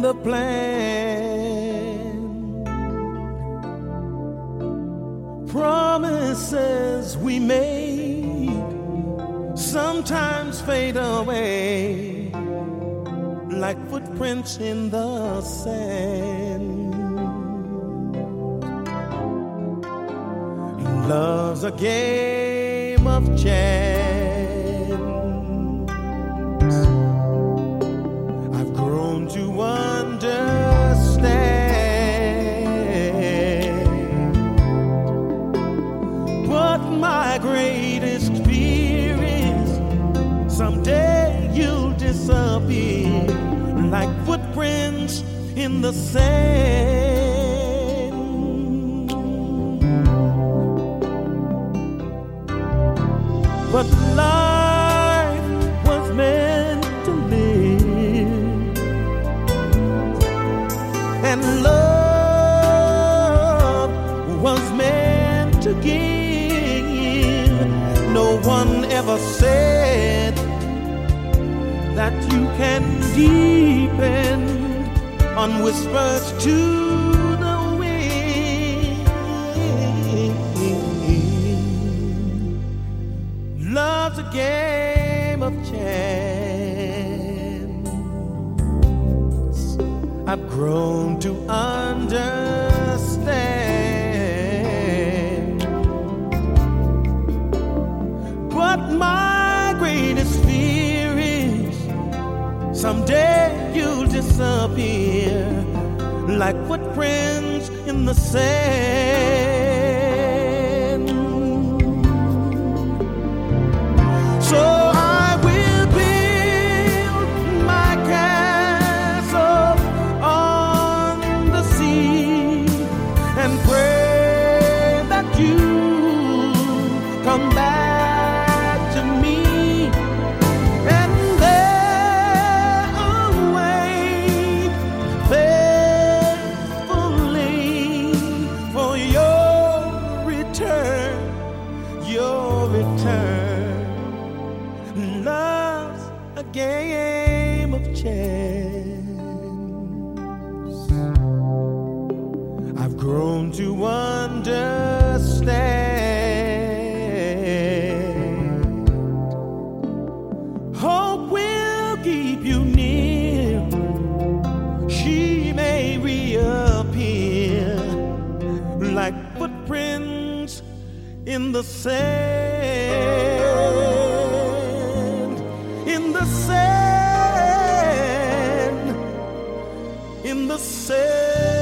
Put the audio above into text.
the plan. Promises we made sometimes fade away like footprints in the sand. Love's a game of chance. Like footprints in the sand. But life was meant to live, and love was meant to give. No one ever said that you can depend on whispers to the wind. Love's a game of chance. I've grown to understand. Someday you'll disappear like footprints in the sand. Love's a game of chance. I've grown to understand. Hope will keep you near. She may reappear like footprints in the sand, yeah.